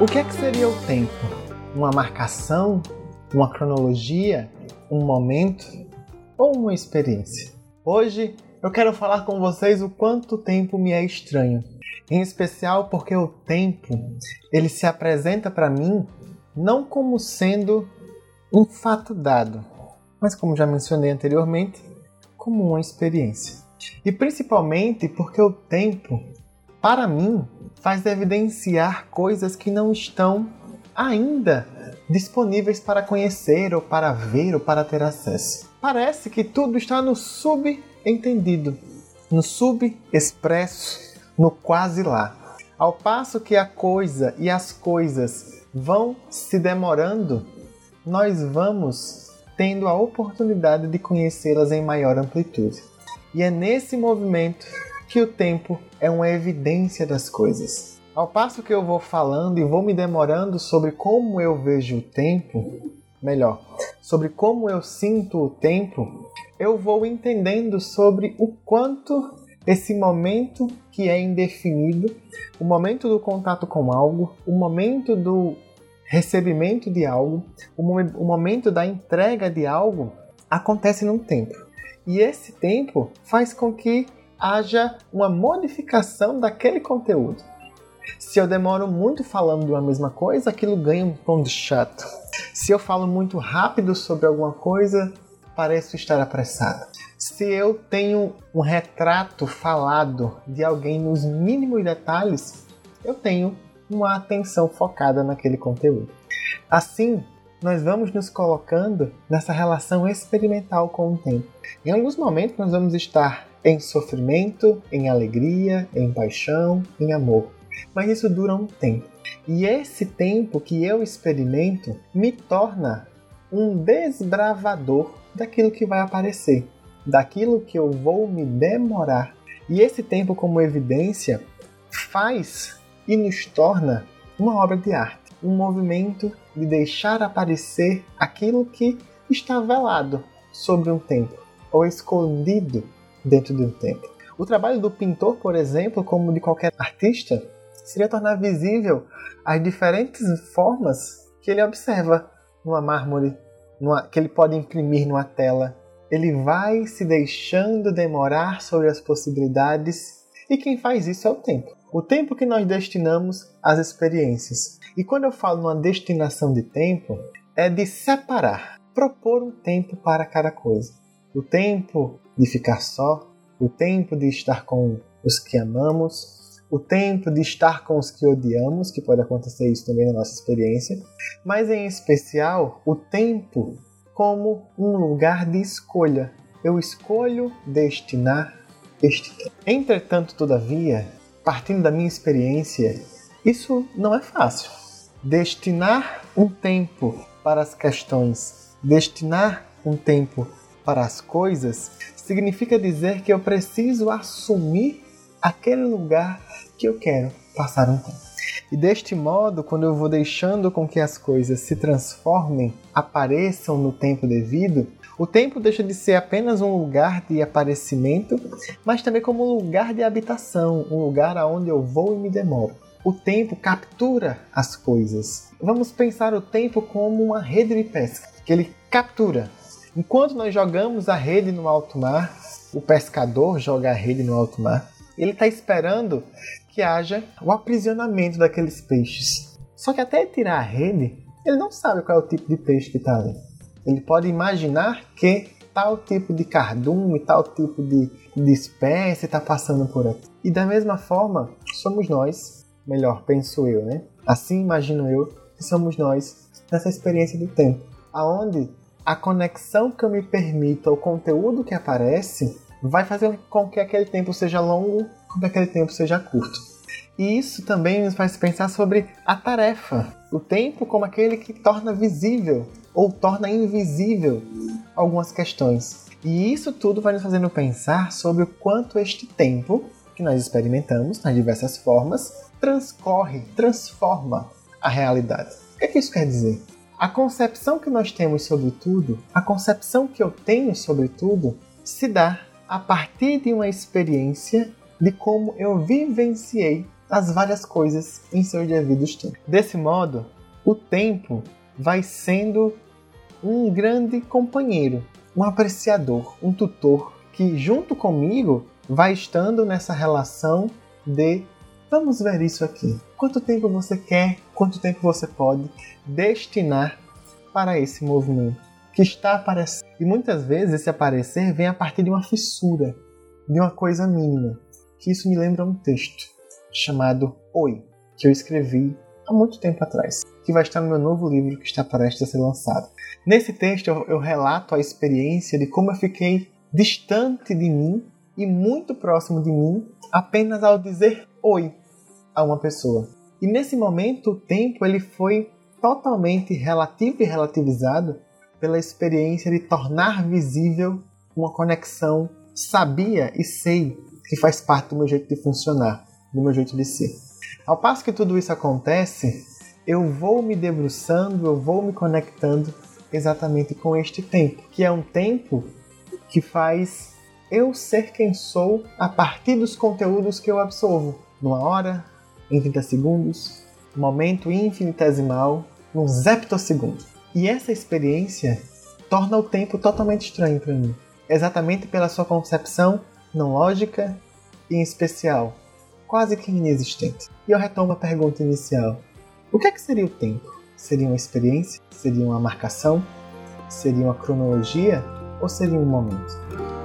O que é que seria o tempo? Uma marcação? Uma cronologia? Um momento? Ou uma experiência? Hoje eu quero falar com vocês o quanto o tempo me é estranho. Em especial porque o tempo, ele se apresenta para mim não como sendo um fato dado, mas como já mencionei anteriormente, como uma experiência. E principalmente porque o tempo, para mim, faz evidenciar coisas que não estão ainda disponíveis para conhecer ou para ver ou para ter acesso. Parece que tudo está no subentendido, no subexpresso, no quase lá. Ao passo que a coisa e as coisas vão se demorando, nós vamos tendo a oportunidade de conhecê-las em maior amplitude. E é nesse movimento que o tempo é uma evidência das coisas. Ao passo que eu vou falando e vou me demorando sobre como eu vejo o tempo, melhor, sobre como eu sinto o tempo, eu vou entendendo sobre o quanto esse momento que é indefinido, o momento do contato com algo, o momento do recebimento de algo, o momento da entrega de algo, acontece num tempo. E esse tempo faz com que haja uma modificação daquele conteúdo. Se eu demoro muito falando de uma mesma coisa, aquilo ganha um tom de chato. Se eu falo muito rápido sobre alguma coisa, pareço estar apressado. Se eu tenho um retrato falado de alguém nos mínimos detalhes, eu tenho uma atenção focada naquele conteúdo. Assim, nós vamos nos colocando nessa relação experimental com o tempo. Em alguns momentos, nós vamos estar em sofrimento, em alegria, em paixão, em amor. Mas isso dura um tempo. E esse tempo que eu experimento me torna um desbravador daquilo que vai aparecer, daquilo que eu vou me demorar. E esse tempo, como evidência, faz e nos torna uma obra de arte, um movimento de deixar aparecer aquilo que está velado sobre um tempo ou escondido dentro de um tempo. O trabalho do pintor, por exemplo, como de qualquer artista, seria tornar visível as diferentes formas que ele observa numa mármore, numa, que ele pode imprimir numa tela. Ele vai se deixando demorar sobre as possibilidades e quem faz isso é o tempo. O tempo que nós destinamos às experiências. E quando eu falo numa destinação de tempo, é de separar, propor um tempo para cada coisa. O tempo de ficar só, o tempo de estar com os que amamos, o tempo de estar com os que odiamos, que pode acontecer isso também na nossa experiência, mas em especial o tempo como um lugar de escolha. Eu escolho destinar este tempo. Entretanto, todavia, partindo da minha experiência, isso não é fácil. Destinar um tempo para as questões, destinar um tempo para as coisas, significa dizer que eu preciso assumir aquele lugar que eu quero passar um tempo. E deste modo, quando eu vou deixando com que as coisas se transformem, apareçam no tempo devido, o tempo deixa de ser apenas um lugar de aparecimento, mas também como um lugar de habitação, um lugar aonde eu vou e me demoro. O tempo captura as coisas. Vamos pensar o tempo como uma rede de pesca, que ele captura Enquanto nós jogamos a rede no alto mar, o pescador joga a rede no alto mar, ele está esperando que haja o aprisionamento daqueles peixes. Só que até tirar a rede, ele não sabe qual é o tipo de peixe que está ali. Ele pode imaginar que tal tipo de cardume, tal tipo de, de espécie está passando por aqui. E da mesma forma, somos nós, melhor, penso eu, né? Assim imagino eu que somos nós nessa experiência do tempo, aonde a conexão que eu me permito ao conteúdo que aparece vai fazer com que aquele tempo seja longo, com que aquele tempo seja curto. E isso também nos faz pensar sobre a tarefa, o tempo como aquele que torna visível ou torna invisível algumas questões. E isso tudo vai nos fazendo pensar sobre o quanto este tempo que nós experimentamos nas diversas formas transcorre, transforma a realidade. O que, é que isso quer dizer? A concepção que nós temos sobre tudo, a concepção que eu tenho sobre tudo, se dá a partir de uma experiência de como eu vivenciei as várias coisas em seus devidos tempos. Desse modo, o tempo vai sendo um grande companheiro, um apreciador, um tutor que, junto comigo, vai estando nessa relação de vamos ver isso aqui. Quanto tempo você quer, quanto tempo você pode destinar para esse movimento que está aparecendo. E muitas vezes esse aparecer vem a partir de uma fissura, de uma coisa mínima. Que isso me lembra um texto chamado Oi, que eu escrevi há muito tempo atrás, que vai estar no meu novo livro que está prestes a ser lançado. Nesse texto eu, eu relato a experiência de como eu fiquei distante de mim e muito próximo de mim apenas ao dizer oi a uma pessoa. E nesse momento o tempo ele foi totalmente relativo e relativizado pela experiência de tornar visível uma conexão sabia e sei que faz parte do meu jeito de funcionar, do meu jeito de ser. Ao passo que tudo isso acontece, eu vou me debruçando, eu vou me conectando exatamente com este tempo, que é um tempo que faz eu ser quem sou a partir dos conteúdos que eu absorvo. Numa hora, em 30 segundos, momento infinitesimal, num zeptosegundo. E essa experiência torna o tempo totalmente estranho para mim, exatamente pela sua concepção não lógica e em especial quase que inexistente. E eu retomo a pergunta inicial: o que é que seria o tempo? Seria uma experiência? Seria uma marcação? Seria uma cronologia? Ou seria um momento?